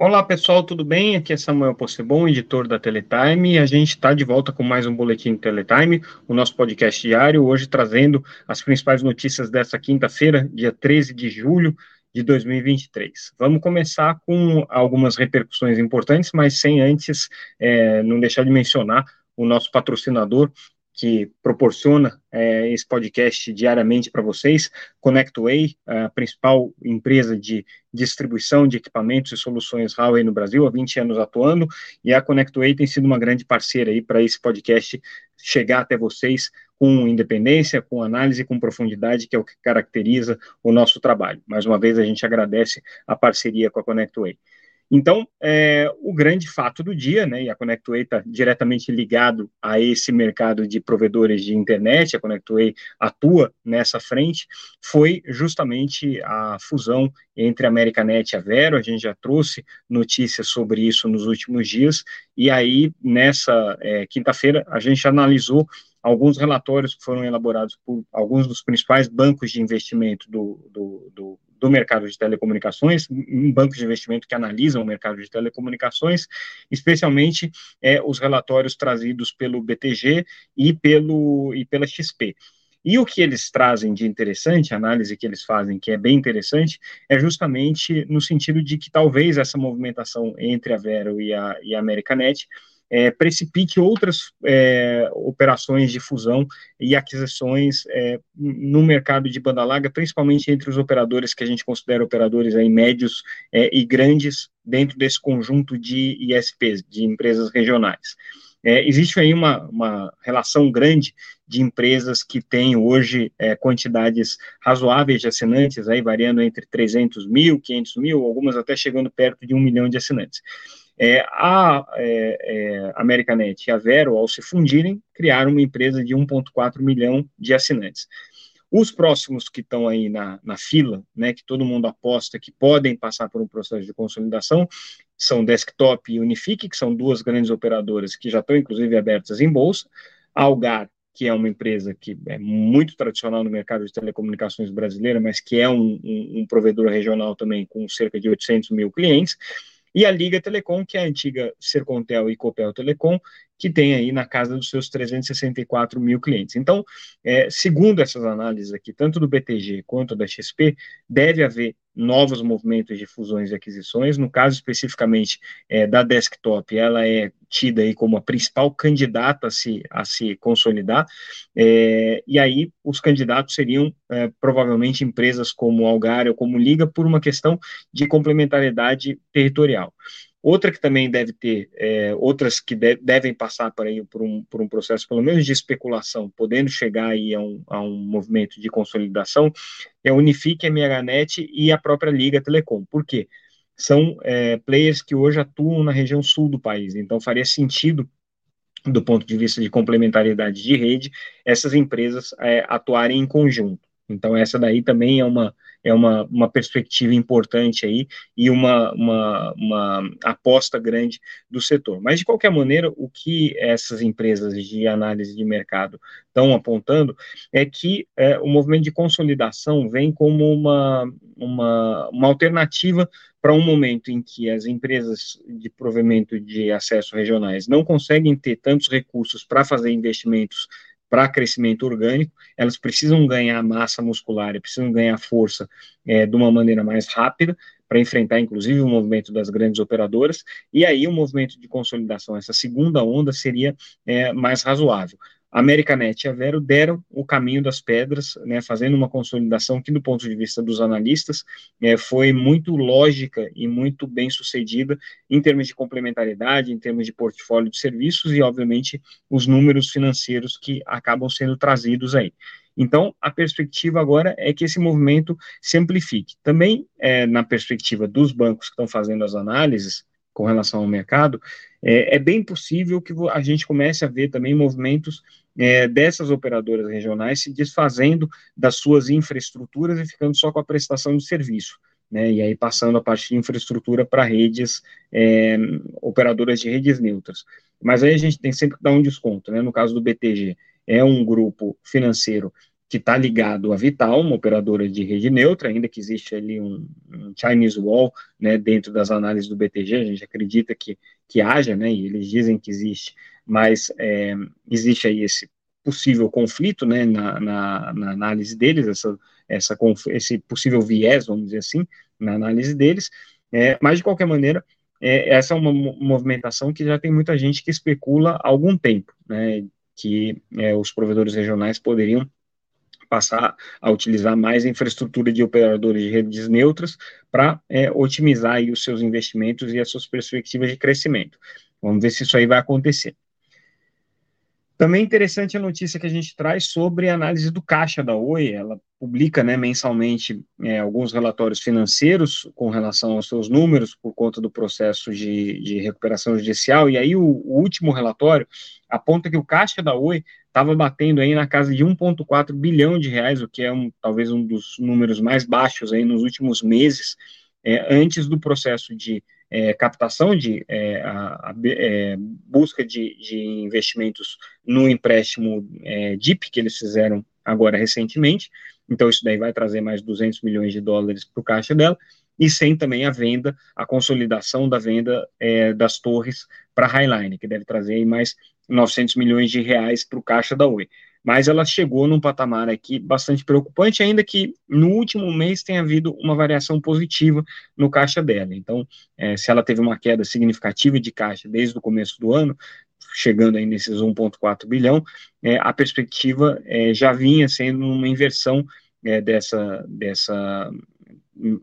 Olá pessoal, tudo bem? Aqui é Samuel Possebon, editor da Teletime, e a gente está de volta com mais um Boletim Teletime, o nosso podcast diário, hoje trazendo as principais notícias dessa quinta-feira, dia 13 de julho de 2023. Vamos começar com algumas repercussões importantes, mas sem antes é, não deixar de mencionar o nosso patrocinador, que proporciona é, esse podcast diariamente para vocês, ConnectWay, a principal empresa de distribuição de equipamentos e soluções Huawei no Brasil, há 20 anos atuando, e a ConnectWay tem sido uma grande parceira aí para esse podcast chegar até vocês com independência, com análise, com profundidade, que é o que caracteriza o nosso trabalho. Mais uma vez, a gente agradece a parceria com a ConnectWay. Então, é, o grande fato do dia, né, e a ConnectWay está diretamente ligado a esse mercado de provedores de internet, a ConnectWay atua nessa frente, foi justamente a fusão entre a Americanet e a Vero, a gente já trouxe notícias sobre isso nos últimos dias, e aí, nessa é, quinta-feira, a gente analisou alguns relatórios que foram elaborados por alguns dos principais bancos de investimento do, do, do do mercado de telecomunicações, um banco de investimento que analisam o mercado de telecomunicações, especialmente é, os relatórios trazidos pelo BTG e, pelo, e pela XP. E o que eles trazem de interessante, a análise que eles fazem, que é bem interessante, é justamente no sentido de que talvez essa movimentação entre a Vero e a, e a Americanet é, precipite outras é, operações de fusão e aquisições é, no mercado de banda larga, principalmente entre os operadores que a gente considera operadores aí médios é, e grandes dentro desse conjunto de ISPs, de empresas regionais. É, existe aí uma, uma relação grande de empresas que têm hoje é, quantidades razoáveis de assinantes, aí variando entre 300 mil, 500 mil, algumas até chegando perto de um milhão de assinantes. É, a é, é, Americanet e a Vero, ao se fundirem, criaram uma empresa de 1,4 milhão de assinantes. Os próximos que estão aí na, na fila, né, que todo mundo aposta que podem passar por um processo de consolidação, são Desktop e Unifique, que são duas grandes operadoras que já estão, inclusive, abertas em bolsa. A Algar, que é uma empresa que é muito tradicional no mercado de telecomunicações brasileira, mas que é um, um, um provedor regional também com cerca de 800 mil clientes e a Liga Telecom, que é a antiga Sercontel e Copel Telecom, que tem aí na casa dos seus 364 mil clientes. Então, é, segundo essas análises aqui, tanto do BTG quanto da XP, deve haver novos movimentos de fusões e aquisições. No caso especificamente é, da desktop, ela é tida aí como a principal candidata a se, a se consolidar, é, e aí os candidatos seriam é, provavelmente empresas como Algar ou como Liga, por uma questão de complementariedade territorial. Outra que também deve ter, é, outras que de, devem passar por, aí, por, um, por um processo, pelo menos de especulação, podendo chegar aí a um, a um movimento de consolidação, é a Unifique, a MHNet e a própria Liga Telecom. Por quê? São é, players que hoje atuam na região sul do país, então faria sentido do ponto de vista de complementariedade de rede, essas empresas é, atuarem em conjunto. Então, essa daí também é uma, é uma, uma perspectiva importante aí e uma, uma, uma aposta grande do setor. Mas, de qualquer maneira, o que essas empresas de análise de mercado estão apontando é que é, o movimento de consolidação vem como uma, uma, uma alternativa para um momento em que as empresas de provimento de acesso regionais não conseguem ter tantos recursos para fazer investimentos para crescimento orgânico, elas precisam ganhar massa muscular, precisam ganhar força é, de uma maneira mais rápida, para enfrentar, inclusive, o movimento das grandes operadoras, e aí o movimento de consolidação, essa segunda onda, seria é, mais razoável. Americanet e a Vero deram o caminho das pedras, né, fazendo uma consolidação que, do ponto de vista dos analistas, é, foi muito lógica e muito bem sucedida em termos de complementariedade, em termos de portfólio de serviços e, obviamente, os números financeiros que acabam sendo trazidos aí. Então, a perspectiva agora é que esse movimento se amplifique. Também, é, na perspectiva dos bancos que estão fazendo as análises, com relação ao mercado, é, é, bem possível que a gente comece a ver também movimentos é, dessas operadoras regionais se desfazendo das suas infraestruturas e ficando só com a prestação de serviço. Né, e aí passando a parte de infraestrutura para redes, é, operadoras de redes neutras. Mas aí a gente tem sempre que dar um desconto, né, no caso do BTG, é um grupo financeiro que está ligado à Vital, uma operadora de rede neutra, ainda que existe ali um, um, Chinese Wall né, dentro das análises do BTG, a gente acredita que, que haja, né, e eles dizem que existe, mas é, existe aí esse possível conflito né, na, na, na análise deles, essa, essa, esse possível viés, vamos dizer assim, na análise deles, é, mas de qualquer maneira, é, essa é uma movimentação que já tem muita gente que especula há algum tempo, né, que é, os provedores regionais poderiam passar a utilizar mais infraestrutura de operadores de redes neutras para é, otimizar aí os seus investimentos e as suas perspectivas de crescimento. Vamos ver se isso aí vai acontecer. Também interessante a notícia que a gente traz sobre a análise do caixa da Oi. Ela publica né, mensalmente é, alguns relatórios financeiros com relação aos seus números por conta do processo de, de recuperação judicial. E aí o, o, último relatório aponta que o caixa da Oi estava batendo aí na casa de 1,4 bilhão de reais, o que é um, talvez um dos números mais baixos aí nos últimos meses, é, antes do processo de é, captação de é, a, a, é, busca de, de, investimentos no empréstimo é, DIP que eles fizeram agora recentemente. Então isso daí vai trazer mais 200 milhões de dólares para o caixa dela e sem também a venda, a consolidação da venda é, das torres para a Highline, que deve trazer mais 900 milhões de reais para o caixa da Oi mas ela chegou num patamar aqui bastante preocupante, ainda que no último mês tenha havido uma variação positiva no caixa dela. Então, é, se ela teve uma queda significativa de caixa desde o começo do ano, chegando aí nesses 1,4 bilhão, é, a perspectiva é, já vinha sendo uma inversão é, dessa, dessa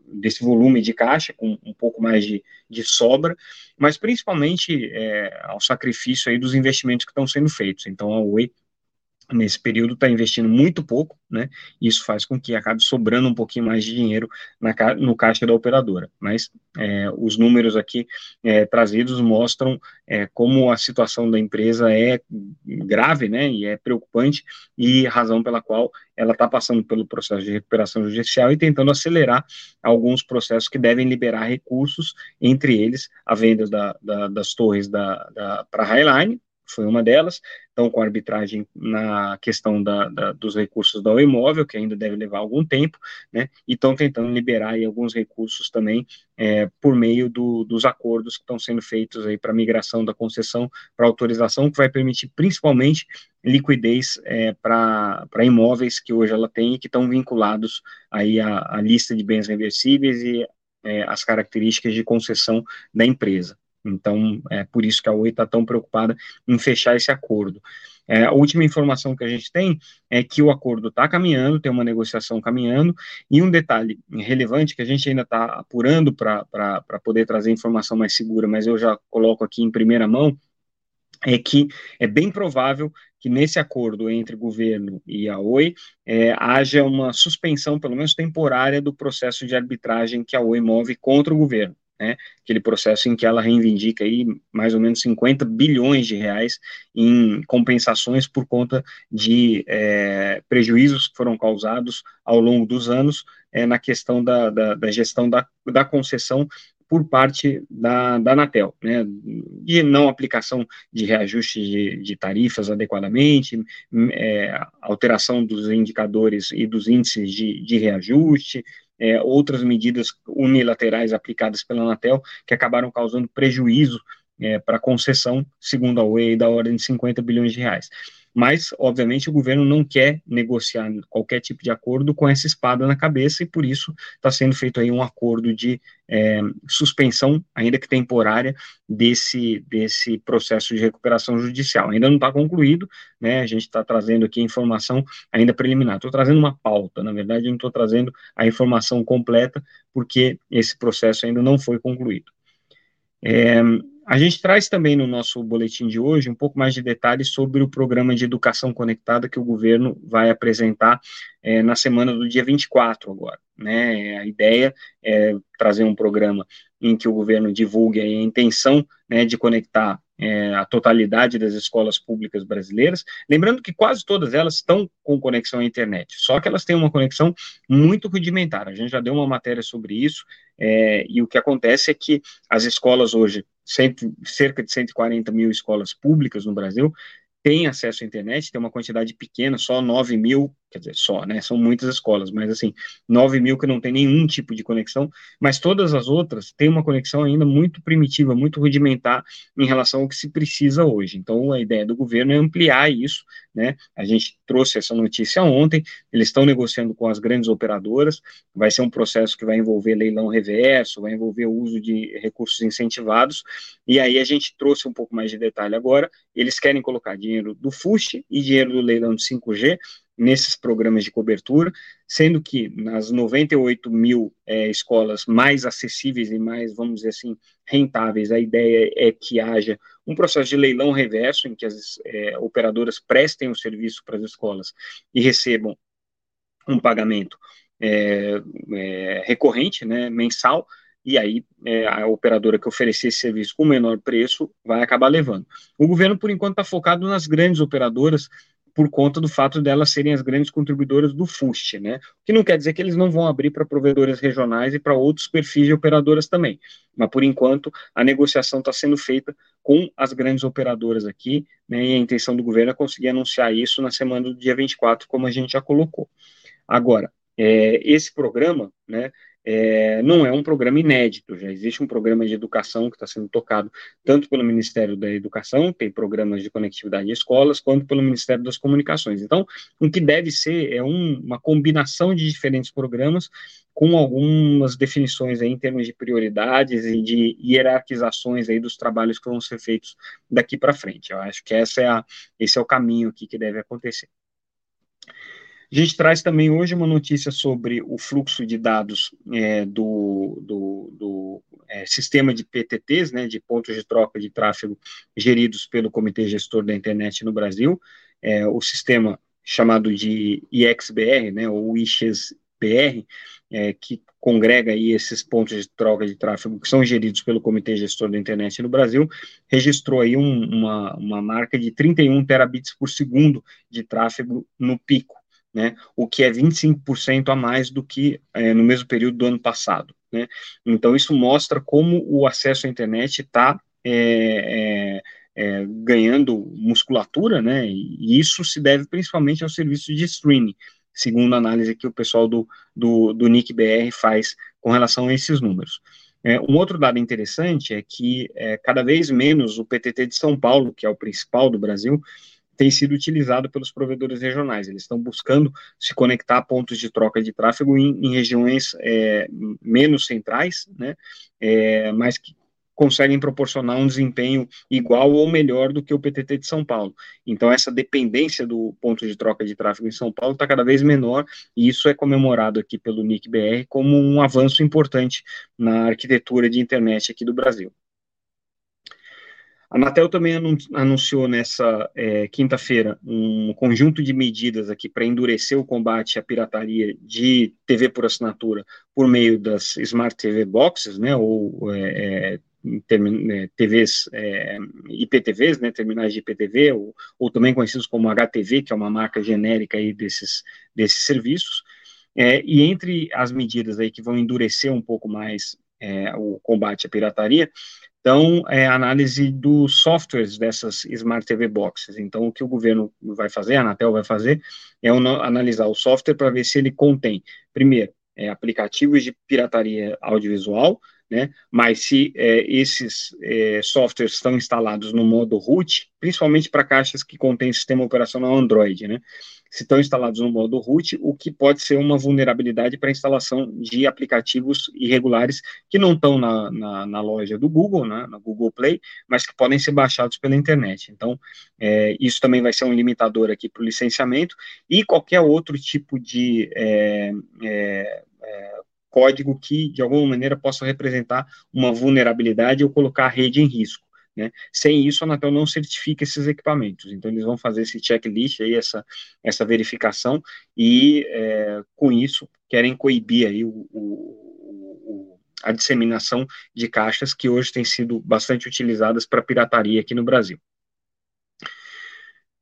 desse volume de caixa, com um pouco mais de, de sobra, mas principalmente é, ao sacrifício aí dos investimentos que estão sendo feitos. Então, a Oi nesse período está investindo muito pouco, né? Isso faz com que acabe sobrando um pouquinho mais de dinheiro na, no caixa da operadora. Mas é, os números aqui é, trazidos mostram é, como a situação da empresa é grave, né? E é preocupante e razão pela qual ela está passando pelo processo de recuperação judicial e tentando acelerar alguns processos que devem liberar recursos, entre eles a venda da, da, das torres da, da para a Highline, foi uma delas, então com arbitragem na questão da, da, dos recursos do imóvel, que ainda deve levar algum tempo, né, e estão tentando liberar aí alguns recursos também é, por meio do, dos acordos que estão sendo feitos aí para migração da concessão para autorização, que vai permitir principalmente liquidez é, para imóveis que hoje ela tem e que estão vinculados aí à, à lista de bens reversíveis e é, as características de concessão da empresa. Então, é por isso que a Oi está tão preocupada em fechar esse acordo. É, a última informação que a gente tem é que o acordo está caminhando, tem uma negociação caminhando, e um detalhe relevante que a gente ainda está apurando para poder trazer informação mais segura, mas eu já coloco aqui em primeira mão, é que é bem provável que nesse acordo entre governo e a Oi é, haja uma suspensão, pelo menos temporária, do processo de arbitragem que a Oi move contra o governo né, aquele processo em que ela reivindica aí mais ou menos 50 bilhões de reais em compensações por conta de é, prejuízos que foram causados ao longo dos anos é, na questão da, da, da gestão da, da concessão por parte da, da Anatel, né, de não aplicação de reajuste de, de tarifas adequadamente, é, alteração dos indicadores e dos índices de, de reajuste, é, outras medidas unilaterais aplicadas pela Anatel que acabaram causando prejuízo é, para concessão, segundo a OEA, da ordem de 50 bilhões de reais. Mas, obviamente, o governo não quer negociar qualquer tipo de acordo com essa espada na cabeça e, por isso, está sendo feito aí um acordo de é, suspensão, ainda que temporária, desse, desse processo de recuperação judicial. Ainda não está concluído, né? A gente está trazendo aqui informação ainda preliminar. Estou trazendo uma pauta, na verdade, não estou trazendo a informação completa, porque esse processo ainda não foi concluído. É, a gente traz também no nosso boletim de hoje um pouco mais de detalhes sobre o programa de educação conectada que o governo vai apresentar é, na semana do dia 24 agora. Né? A ideia é trazer um programa em que o governo divulgue a intenção né, de conectar é, a totalidade das escolas públicas brasileiras, lembrando que quase todas elas estão com conexão à internet, só que elas têm uma conexão muito rudimentar, a gente já deu uma matéria sobre isso, é, e o que acontece é que as escolas hoje, cento, cerca de 140 mil escolas públicas no Brasil, têm acesso à internet, tem uma quantidade pequena, só 9 mil quer dizer, só, né? São muitas escolas, mas assim, 9 mil que não tem nenhum tipo de conexão, mas todas as outras têm uma conexão ainda muito primitiva, muito rudimentar em relação ao que se precisa hoje. Então, a ideia do governo é ampliar isso, né? A gente trouxe essa notícia ontem, eles estão negociando com as grandes operadoras, vai ser um processo que vai envolver leilão reverso, vai envolver o uso de recursos incentivados, e aí a gente trouxe um pouco mais de detalhe agora, eles querem colocar dinheiro do FUST e dinheiro do leilão de 5G, nesses programas de cobertura, sendo que nas 98 mil é, escolas mais acessíveis e mais, vamos dizer assim, rentáveis, a ideia é que haja um processo de leilão reverso, em que as é, operadoras prestem o serviço para as escolas e recebam um pagamento é, é recorrente, né, mensal, e aí é, a operadora que oferecer esse serviço com menor preço vai acabar levando. O governo, por enquanto, está focado nas grandes operadoras por conta do fato delas serem as grandes contribuidoras do FUST, né? O que não quer dizer que eles não vão abrir para provedores regionais e para outros perfis de operadoras também. Mas, por enquanto, a negociação está sendo feita com as grandes operadoras aqui, né? E a intenção do governo é conseguir anunciar isso na semana do dia 24, como a gente já colocou. Agora, é, esse programa, né, é, não é um programa inédito, já existe um programa de educação que está sendo tocado tanto pelo Ministério da Educação, tem programas de conectividade em escolas, quanto pelo Ministério das Comunicações. Então, o que deve ser é um, uma combinação de diferentes programas com algumas definições aí em termos de prioridades e de hierarquizações aí dos trabalhos que vão ser feitos daqui para frente. Eu acho que essa é a, esse é o caminho aqui que deve acontecer. A gente traz também hoje uma notícia sobre o fluxo de dados é, do, do, do é, sistema de PTTs, né, de pontos de troca de tráfego geridos pelo Comitê Gestor da Internet no Brasil, é, o sistema chamado de IXBR, né, ou IXBR, é, que congrega aí esses pontos de troca de tráfego que são geridos pelo Comitê Gestor da Internet no Brasil, registrou aí um, uma, uma marca de 31 terabits por segundo de tráfego no pico né, o que é 25% a mais do que é, no mesmo período do ano passado. Né? Então, isso mostra como o acesso à internet está é, é, é, ganhando musculatura, né, e isso se deve principalmente ao serviço de streaming, segundo a análise que o pessoal do, do, do NIC-BR faz com relação a esses números. É, um outro dado interessante é que é, cada vez menos o PTT de São Paulo, que é o principal do Brasil, tem sido utilizado pelos provedores regionais. Eles estão buscando se conectar a pontos de troca de tráfego em, em regiões é, menos centrais, né, é, mas que conseguem proporcionar um desempenho igual ou melhor do que o PTT de São Paulo. Então, essa dependência do ponto de troca de tráfego em São Paulo está cada vez menor, e isso é comemorado aqui pelo NIC-BR como um avanço importante na arquitetura de internet aqui do Brasil. A Anatel também anunciou nessa é, quinta-feira um conjunto de medidas aqui para endurecer o combate à pirataria de TV por assinatura por meio das Smart TV Boxes, né, ou é, é TVs, é, IPTVs, né, terminais de IPTV, ou, ou, também conhecidos como HTV, que é uma marca genérica aí desses, desses serviços. É, e entre as medidas aí que vão endurecer um pouco mais é, o combate à pirataria, então, é análise dos softwares dessas Smart TV Boxes. Então, o que o governo vai fazer, a Anatel vai fazer, é analisar o software para ver se ele contém, primeiro, é, aplicativos de pirataria audiovisual, né? Mas se é, esses é, softwares estão instalados no modo root, principalmente para caixas que contêm sistema operacional Android, né? Se estão instalados no modo root, o que pode ser uma vulnerabilidade para instalação de aplicativos irregulares que não estão na, na, na, loja do Google, né, na Google Play, mas que podem ser baixados pela internet. Então, é, isso também vai ser um limitador aqui para o licenciamento e qualquer outro tipo de é, é, é código que, de alguma maneira, possa representar uma vulnerabilidade ou colocar a rede em risco. Né? Sem isso, a Anatel não certifica esses equipamentos. Então, eles vão fazer esse checklist, aí, essa, essa verificação, e é, com isso querem coibir aí o, o, o, a disseminação de caixas que hoje têm sido bastante utilizadas para pirataria aqui no Brasil.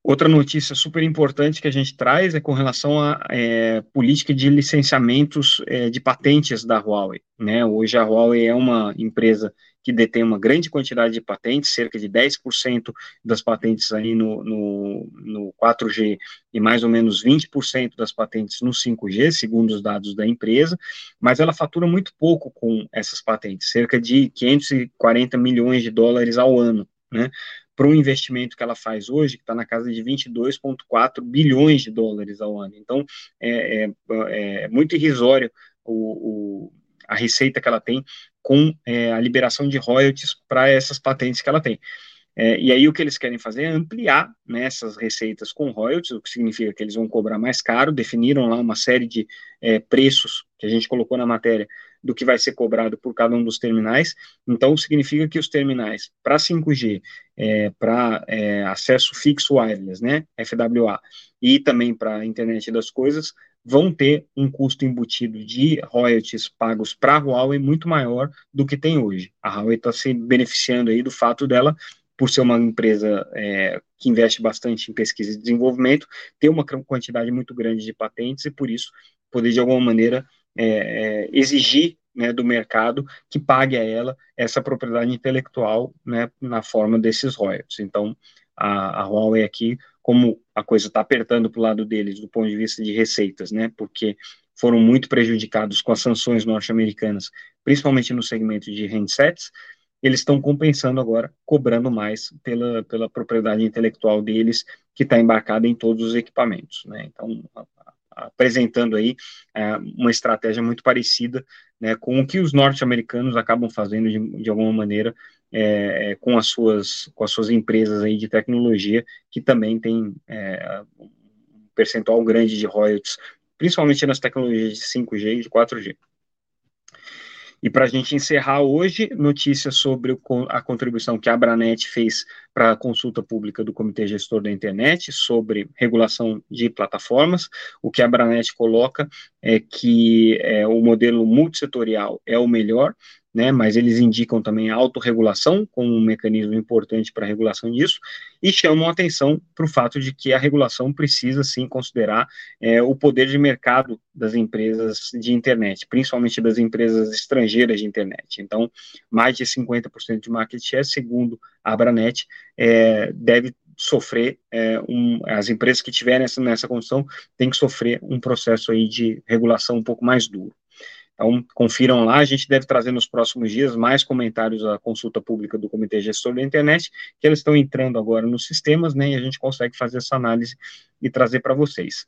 Outra notícia super importante que a gente traz é com relação à é, política de licenciamentos é, de patentes da Huawei. Né? Hoje a Huawei é uma empresa que detém uma grande quantidade de patentes, cerca de 10% das patentes aí no, no, no 4G e mais ou menos 20% das patentes no 5G, segundo os dados da empresa, mas ela fatura muito pouco com essas patentes, cerca de 540 milhões de dólares ao ano, né? Para um investimento que ela faz hoje, que está na casa de 22,4 bilhões de dólares ao ano. Então, é, é, é muito irrisório o, o, a receita que ela tem com é, a liberação de royalties para essas patentes que ela tem. É, e aí o que eles querem fazer é ampliar né, essas receitas com royalties, o que significa que eles vão cobrar mais caro, definiram lá uma série de é, preços que a gente colocou na matéria do que vai ser cobrado por cada um dos terminais. Então, significa que os terminais para 5G, é, para é, acesso fixo wireless, né, FWA, e também para a internet das coisas, vão ter um custo embutido de royalties pagos para a Huawei muito maior do que tem hoje. A Huawei está se beneficiando aí do fato dela por ser uma empresa é, que investe bastante em pesquisa e desenvolvimento, ter uma quantidade muito grande de patentes e, por isso, poder, de alguma maneira, é, é, exigir né, do mercado que pague a ela essa propriedade intelectual né, na forma desses royalties. Então, a, a Huawei aqui, como a coisa está apertando para o lado deles do ponto de vista de receitas, né, porque foram muito prejudicados com as sanções norte-americanas, principalmente no segmento de handsets, eles estão compensando agora, cobrando mais pela, pela propriedade intelectual deles, que está embarcada em todos os equipamentos. Né? Então, apresentando aí é, uma estratégia muito parecida né, com o que os norte-americanos acabam fazendo de, de alguma maneira é, é, com as suas com as suas empresas aí de tecnologia que também tem é, um percentual grande de royalties, principalmente nas tecnologias de 5G e de 4G. E para a gente encerrar hoje, notícias sobre a contribuição que a Abranet fez para a consulta pública do Comitê Gestor da Internet sobre regulação de plataformas. O que a Abranet coloca é que é, o modelo multissetorial é o melhor, né, mas eles indicam também a autorregulação como um mecanismo importante para a regulação disso, e chamam atenção para o fato de que a regulação precisa sim considerar é, o poder de mercado das empresas de internet, principalmente das empresas estrangeiras de internet. Então, mais de 50% de market share, segundo a Abranet, é, deve sofrer é, um, as empresas que tiverem essa, nessa condição têm que sofrer um processo aí de regulação um pouco mais duro. Então, confiram lá, a gente deve trazer nos próximos dias mais comentários à consulta pública do Comitê Gestor da Internet, que eles estão entrando agora nos sistemas, né, e a gente consegue fazer essa análise e trazer para vocês.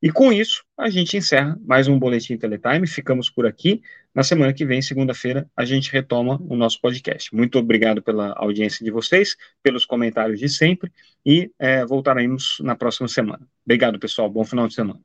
E com isso, a gente encerra mais um Boletim Teletime, ficamos por aqui. Na semana que vem, segunda-feira, a gente retoma o nosso podcast. Muito obrigado pela audiência de vocês, pelos comentários de sempre, e é, voltaremos na próxima semana. Obrigado, pessoal, bom final de semana.